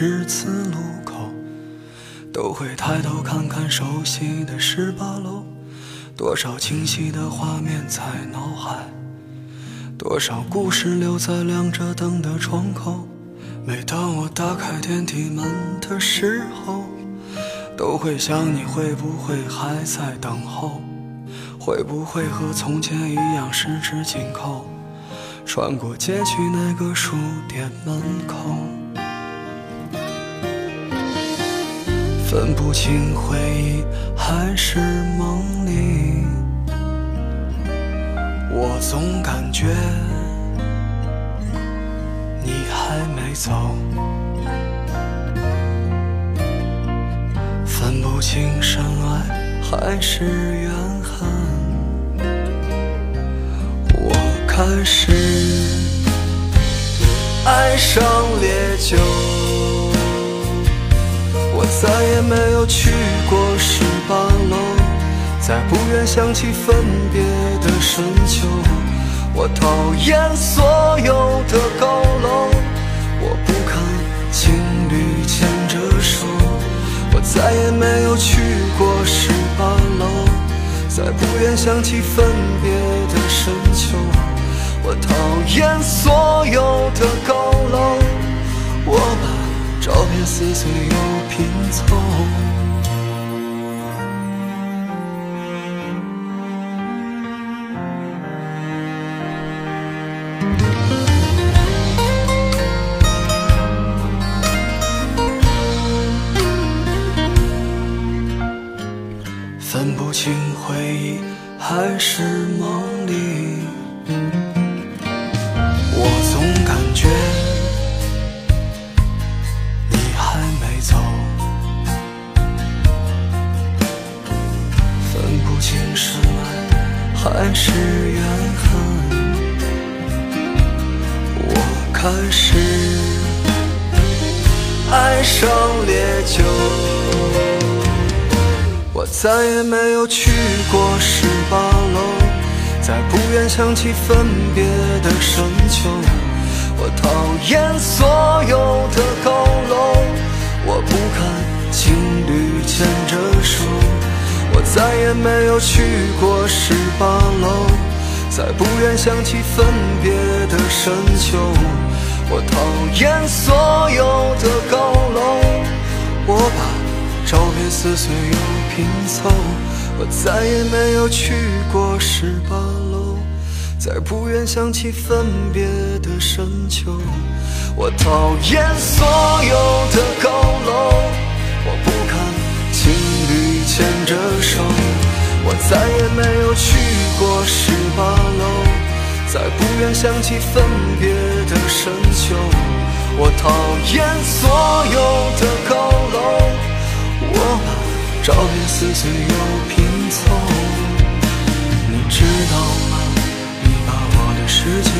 十字路口，都会抬头看看熟悉的十八楼，多少清晰的画面在脑海，多少故事留在亮着灯的窗口。每当我打开电梯门的时候，都会想你会不会还在等候，会不会和从前一样十指紧扣，穿过街区那个书店门口。分不清回忆还是梦里，我总感觉你还没走。分不清深爱还是怨恨，我开始爱上烈酒。我再也没有去过十八楼，再不愿想起分别的深秋。我讨厌所有的高楼，我不看情侣牵着手。我再也没有去过十八楼，再不愿想起分别的深秋。我讨厌所有的高楼，我把。照片撕碎又拼凑，分不清回忆还是梦里，还是怨恨，我开始爱上烈酒。我再也没有去过十八楼，再不愿想起分别的深秋。我讨厌所有的高楼，我不看情侣牵着手。我再也没有去过十八楼，再不愿想起分别的深秋。我讨厌所有的高楼，我把照片撕碎又拼凑。我再也没有去过十八楼，再不愿想起分别的深秋。我讨厌所有的高楼，我不看。情侣牵着手，我再也没有去过十八楼再不愿想起分别的深秋我讨厌所有的高楼我把照片撕碎又拼凑你知道吗？你把我的世界